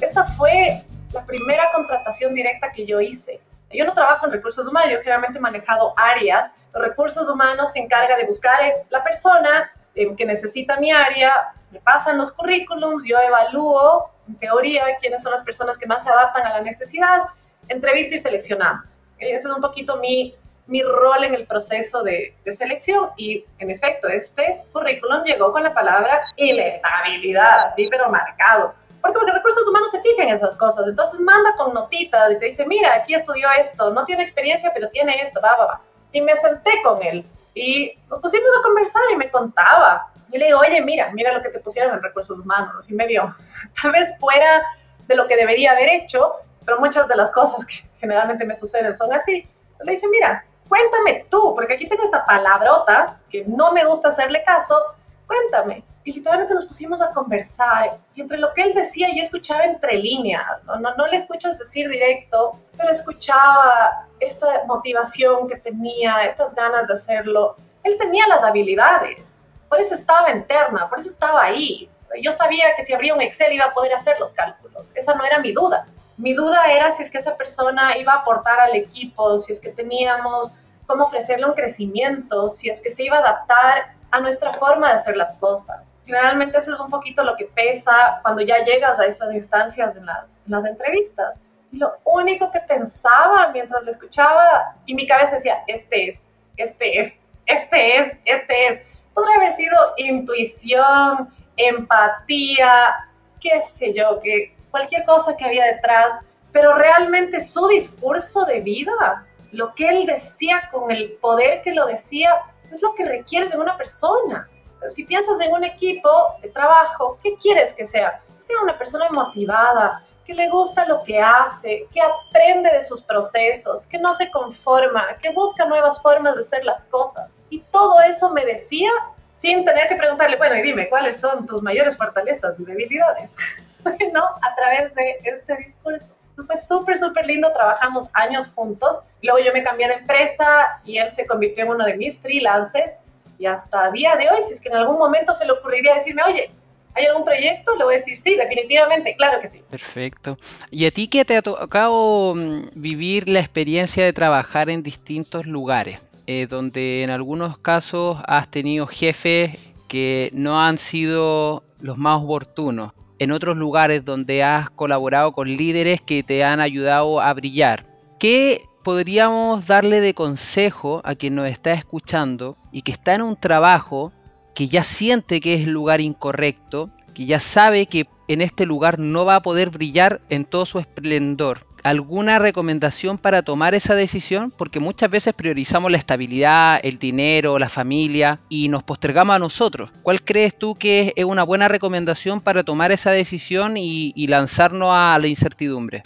esta fue la primera contratación directa que yo hice. Yo no trabajo en recursos humanos, yo generalmente he manejado áreas. Los recursos humanos se encarga de buscar la persona eh, que necesita mi área, me pasan los currículums, yo evalúo, en teoría, quiénes son las personas que más se adaptan a la necesidad, entrevista y seleccionamos. Ese es un poquito mi, mi rol en el proceso de, de, selección y en efecto este currículum llegó con la palabra inestabilidad, así pero marcado porque, recursos humanos se fijan en esas cosas. Entonces manda con notitas y te dice, mira, aquí estudió esto, no tiene experiencia, pero tiene esto, va, va, va. Y me senté con él y nos pusimos a conversar y me contaba. Y le digo, oye, mira, mira lo que te pusieron en recursos humanos. Y me dio, tal vez fuera de lo que debería haber hecho, pero muchas de las cosas que *laughs* generalmente me suceden son así. Le dije, mira, cuéntame tú, porque aquí tengo esta palabrota que no me gusta hacerle caso, cuéntame y literalmente nos pusimos a conversar y entre lo que él decía yo escuchaba entre líneas, no, no, no le escuchas decir directo, pero escuchaba esta motivación que tenía, estas ganas de hacerlo. Él tenía las habilidades, por eso estaba interna, por eso estaba ahí. Yo sabía que si abría un Excel iba a poder hacer los cálculos, esa no era mi duda. Mi duda era si es que esa persona iba a aportar al equipo, si es que teníamos cómo ofrecerle un crecimiento, si es que se iba a adaptar a nuestra forma de hacer las cosas generalmente eso es un poquito lo que pesa cuando ya llegas a esas instancias en las, en las entrevistas. Y lo único que pensaba mientras lo escuchaba, y mi cabeza decía, este es, este es, este es, este es. Podría haber sido intuición, empatía, qué sé yo, que cualquier cosa que había detrás, pero realmente su discurso de vida, lo que él decía con el poder que lo decía, es lo que requieres de una persona si piensas en un equipo de trabajo, ¿qué quieres que sea? Sea una persona motivada, que le gusta lo que hace, que aprende de sus procesos, que no se conforma, que busca nuevas formas de hacer las cosas. Y todo eso me decía sin tener que preguntarle, bueno, y dime, ¿cuáles son tus mayores fortalezas y debilidades? *laughs* *laughs* ¿No? A través de este discurso. Fue súper, súper lindo, trabajamos años juntos. Luego yo me cambié de empresa y él se convirtió en uno de mis freelancers Y hasta día de hoy, si es que en algún momento se le ocurriría decirme, oye, ¿hay algún proyecto? Le voy a decir, sí, definitivamente, claro que sí. Perfecto. ¿Y a ti qué te ha tocado mm, vivir la experiencia de trabajar en distintos lugares? Eh, donde en algunos casos has tenido jefes que no han sido los más oportunos. En otros lugares donde has colaborado con líderes que te han ayudado a brillar. ¿Qué podríamos darle de consejo a quien nos está escuchando y que está en un trabajo que ya siente que es el lugar incorrecto, que ya sabe que en este lugar no va a poder brillar en todo su esplendor? ¿Alguna recomendación para tomar esa decisión? Porque muchas veces priorizamos la estabilidad, el dinero, la familia y nos postergamos a nosotros. ¿Cuál crees tú que es una buena recomendación para tomar esa decisión y, lanzarnos a la incertidumbre?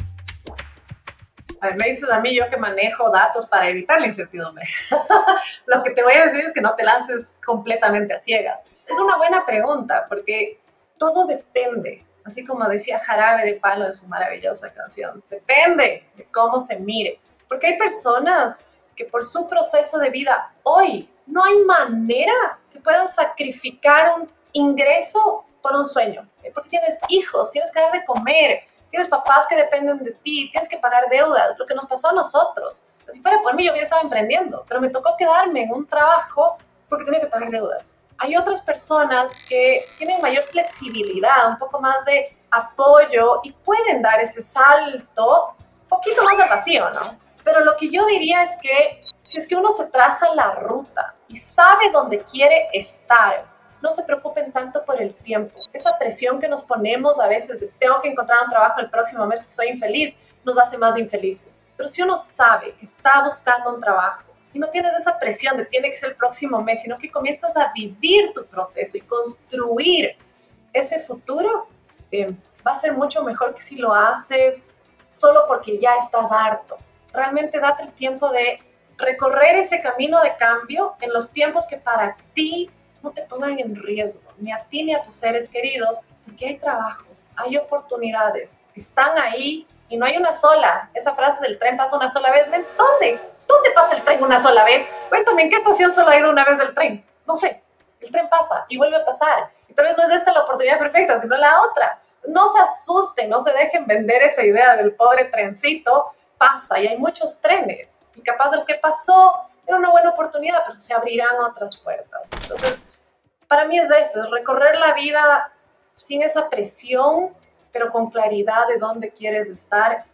Me dices a mí yo que manejo datos para evitar la incertidumbre. *laughs* Lo que te voy a decir es que no te lances completamente a ciegas. Es una buena pregunta porque todo depende, así como decía Jarabe de Palo en su maravillosa canción, depende de cómo se mire. Porque hay personas que por su proceso de vida hoy no hay manera que puedan sacrificar un ingreso por un sueño. Porque tienes hijos, tienes que dar de comer, tienes papás que dependen de ti, tienes que pagar deudas, lo que nos pasó a nosotros. Si fuera por mí, yo hubiera estado emprendiendo, pero me tocó quedarme en un trabajo porque tenía que pagar deudas. Hay otras personas que tienen mayor flexibilidad, un poco más de apoyo y pueden dar ese salto un poquito más al vacío, ¿no? Pero lo que yo diría es que si es que uno se traza la ruta y sabe dónde quiere estar, no se preocupen tanto por el tiempo. Esa presión que nos ponemos a veces de tengo que encontrar un trabajo el próximo mes porque soy infeliz, nos hace más infelices. Pero si uno sabe que está buscando un trabajo y no tienes esa presión de tiene que ser el próximo mes, sino que comienzas a vivir tu proceso y construir ese futuro, eh, va a ser mucho mejor que si lo haces solo porque ya estás harto. Realmente date el tiempo de recorrer ese camino de cambio en los tiempos que para ti no te pongan en riesgo, ni a ti ni a tus seres queridos, porque hay trabajos, hay oportunidades, están ahí y no hay una sola. Esa frase del tren pasa una sola vez, ¿dónde? ¿Dónde pasa el tren una sola vez? Cuéntame, ¿en qué estación solo ha ido una vez el tren? No sé, el tren pasa y vuelve a pasar. Y tal vez no es esta la oportunidad perfecta, sino la otra. No se asusten, no se dejen vender esa idea del pobre trencito. Pasa y hay muchos trenes. Y capaz del que pasó era una buena oportunidad, pero se abrirán otras puertas. Entonces, para mí es eso, es recorrer la vida sin esa presión, pero con claridad de dónde quieres estar.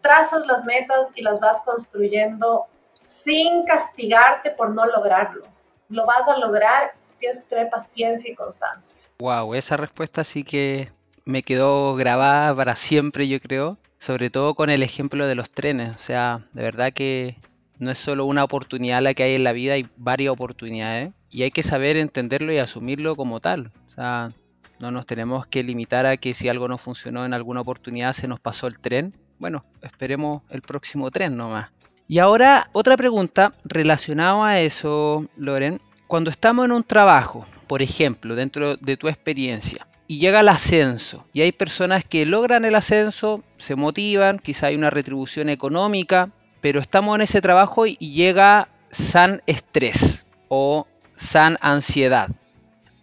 Trazas las metas y las vas construyendo sin castigarte por no lograrlo. Lo vas a lograr, tienes que tener paciencia y constancia. Wow, esa respuesta sí que me quedó grabada para siempre, yo creo. Sobre todo con el ejemplo de los trenes. O sea, de verdad que no es solo una oportunidad la que hay en la vida, hay varias oportunidades y hay que saber entenderlo y asumirlo como tal. O sea, no nos tenemos que limitar a que si algo no funcionó en alguna oportunidad se nos pasó el tren. Bueno, esperemos el próximo tren nomás. Y ahora otra pregunta relacionada a eso, Loren. Cuando estamos en un trabajo, por ejemplo, dentro de tu experiencia, y llega el ascenso, y hay personas que logran el ascenso, se motivan, quizá hay una retribución económica, pero estamos en ese trabajo y llega san estrés o san ansiedad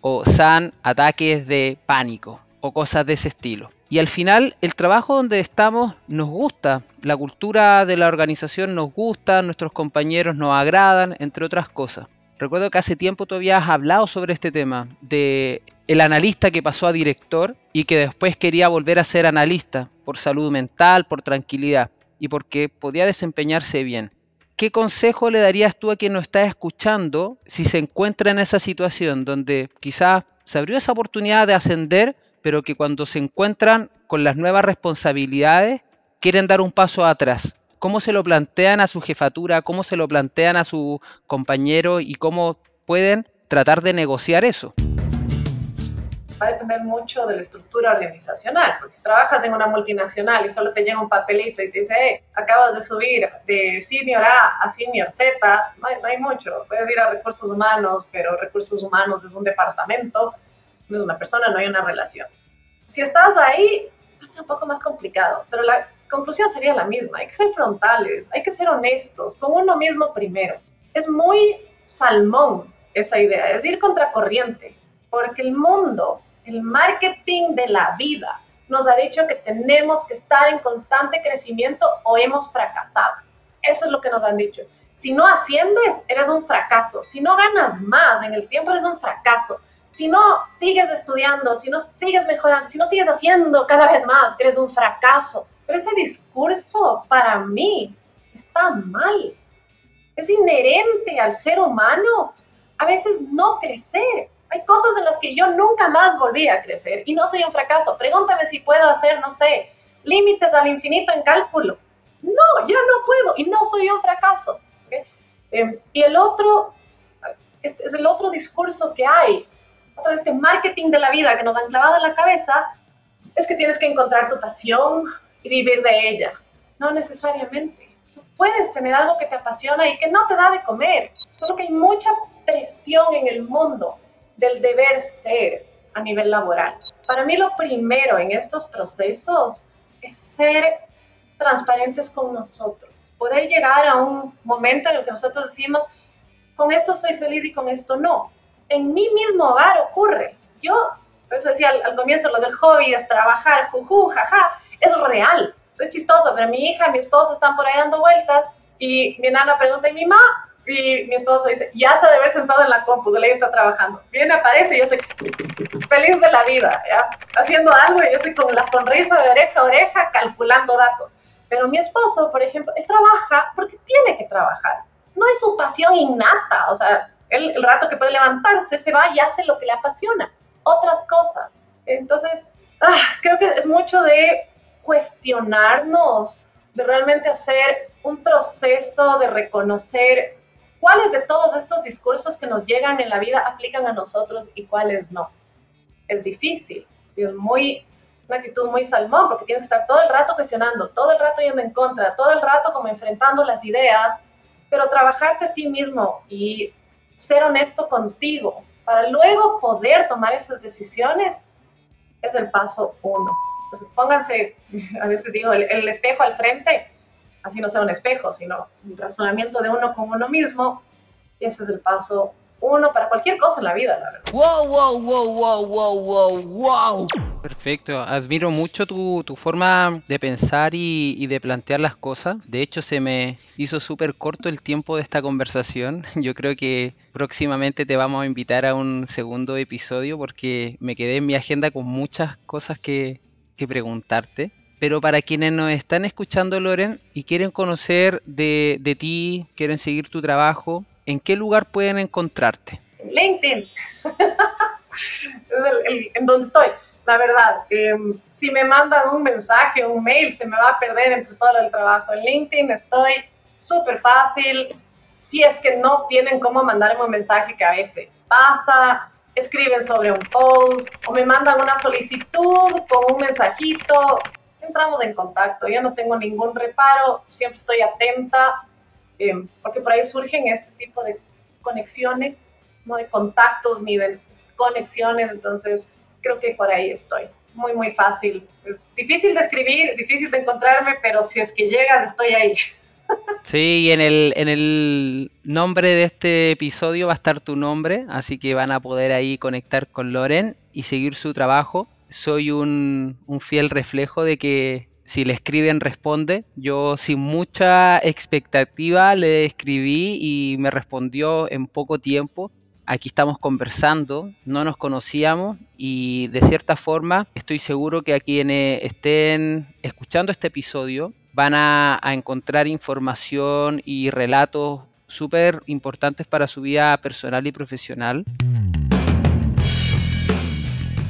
o san ataques de pánico o cosas de ese estilo. Y al final el trabajo donde estamos nos gusta, la cultura de la organización nos gusta, nuestros compañeros nos agradan, entre otras cosas. Recuerdo que hace tiempo tú habías hablado sobre este tema, de el analista que pasó a director y que después quería volver a ser analista por salud mental, por tranquilidad y porque podía desempeñarse bien. ¿Qué consejo le darías tú a quien nos está escuchando si se encuentra en esa situación donde quizás se abrió esa oportunidad de ascender, pero que cuando se encuentran con las nuevas responsabilidades quieren dar un paso atrás? ¿Cómo se lo plantean a su jefatura? ¿Cómo se lo plantean a su compañero? ¿Y cómo pueden tratar de negociar eso? va a depender mucho de la estructura organizacional, porque si trabajas en una multinacional y solo te llega un papelito y te dice, hey, acabas de subir de senior A a senior Z, no hay, mucho. Puedes ir a recursos humanos, pero recursos humanos es un departamento, no es una persona, no hay una relación. Si estás ahí, va a ser un poco más complicado, pero la conclusión sería la misma. Hay que ser frontales, hay que ser honestos, con uno mismo primero. Es muy salmón esa idea, es ir contracorriente, porque el mundo, el marketing de la vida, nos ha dicho que tenemos que estar en constante crecimiento o hemos fracasado. Eso es lo que nos han dicho. Si no asciendes, eres un fracaso. Si no ganas más en el tiempo, eres un fracaso. Si no sigues estudiando, si no sigues mejorando, si no sigues haciendo cada vez más, eres un fracaso. Pero ese discurso para mí está mal. Es inherente al ser humano a veces no crecer. Hay cosas en las que yo nunca más volví a crecer y no soy un fracaso. Pregúntame si puedo hacer, no sé, límites al infinito en cálculo. No, ya no puedo y no soy un fracaso. Em, y el otro, este es el otro discurso que hay, otro este marketing de la vida que nos han clavado en la cabeza, es que tienes que encontrar tu pasión y vivir de ella. No necesariamente. Tú puedes tener algo que te apasiona y que no te da de comer, solo que hay mucha presión en el mundo del deber ser a nivel laboral. Para mí lo primero en estos procesos es ser transparentes con nosotros, poder llegar a un momento en el que nosotros decimos, con esto soy feliz y con esto no. En mi mismo hogar ocurre. Yo, por eso decía al, comienzo lo del hobby, es trabajar, juju, jaja, es real. Es chistoso, pero mi hija, mi esposo están por ahí dando vueltas y mi nana pregunta, ¿y mi mamá? Y mi esposo dice, ya se debe haber sentado en la compu, de ley está trabajando. Viene, aparece y yo estoy feliz de la vida, ¿ya? Haciendo algo y yo estoy con la sonrisa de oreja a oreja calculando datos. Pero mi esposo, por ejemplo, él trabaja porque tiene que trabajar. No es su pasión innata, o sea, el rato que puede levantarse se va y hace lo que le apasiona, otras cosas. Entonces, ah, creo que es mucho de cuestionarnos, de realmente hacer un proceso de reconocer ¿Cuáles de todos estos discursos que nos llegan en la vida aplican a nosotros y cuáles no? Es difícil, es muy, una actitud muy salmón porque tienes que estar todo el rato cuestionando, todo el rato yendo en contra, todo el rato como enfrentando las ideas, pero trabajarte a ti mismo y ser honesto contigo para luego poder tomar esas decisiones es el paso uno. pónganse, *laughs* a veces digo, el espejo al frente así no sea un espejo, sino un razonamiento de uno con uno mismo. Y ese es el paso uno para cualquier cosa en la vida, la verdad. Wow, wow, wow, wow, wow, wow, wow. Perfecto, admiro mucho tu, tu forma de pensar y, y, de plantear las cosas. De hecho, se me hizo súper corto el tiempo de esta conversación. *laughs* Yo creo que próximamente te vamos a invitar a un segundo episodio porque me quedé en mi agenda con muchas cosas que, que preguntarte. Pero para quienes nos están escuchando, Loren, y quieren conocer de, de ti, quieren seguir tu trabajo, ¿en qué lugar pueden encontrarte? LinkedIn. *laughs* en donde estoy. La verdad, em, si me mandan un mensaje, un mail, se me va a perder entre todo el trabajo. En LinkedIn estoy súper fácil. Si es que no tienen cómo mandarme un mensaje, que a veces pasa, escriben sobre un post o me mandan una solicitud con un mensajito entramos en contacto. Yo no tengo ningún reparo, siempre estoy atenta, eh, porque por ahí surgen este tipo de conexiones, no de contactos ni de conexiones, entonces creo que por ahí estoy. Muy, muy fácil. Es difícil de escribir, difícil de encontrarme, pero si es que llegas, estoy ahí. Sí, y en el, en el nombre de este episodio va a estar tu nombre, así que van a poder ahí conectar con Loren y seguir su trabajo soy un, fiel reflejo de que si le escriben responde. Yo sin mucha expectativa le escribí y me respondió en poco tiempo. Aquí estamos conversando, no nos conocíamos y de cierta forma estoy seguro que a quienes estén escuchando este episodio van a, encontrar información y relatos súper importantes para su vida personal y profesional.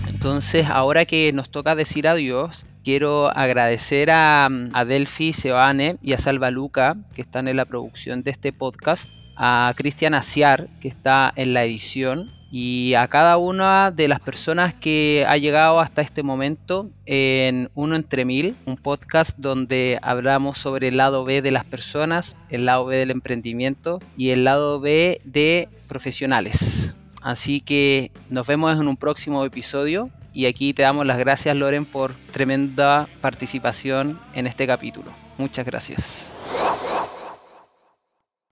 Entonces, ahora que nos toca decir adiós, quiero agradecer a, a Delphi Seoane y a Salva Luca, que están en la producción de este podcast, a Cristian Asiar, que está en la edición, y a cada una de las personas que ha llegado hasta este momento en Uno entre Mil, un podcast donde hablamos sobre el lado B de las personas, el lado B del emprendimiento y el lado B de profesionales. Así que nos vemos en un próximo episodio y aquí te damos las gracias Loren por tremenda participación en este capítulo. Muchas gracias.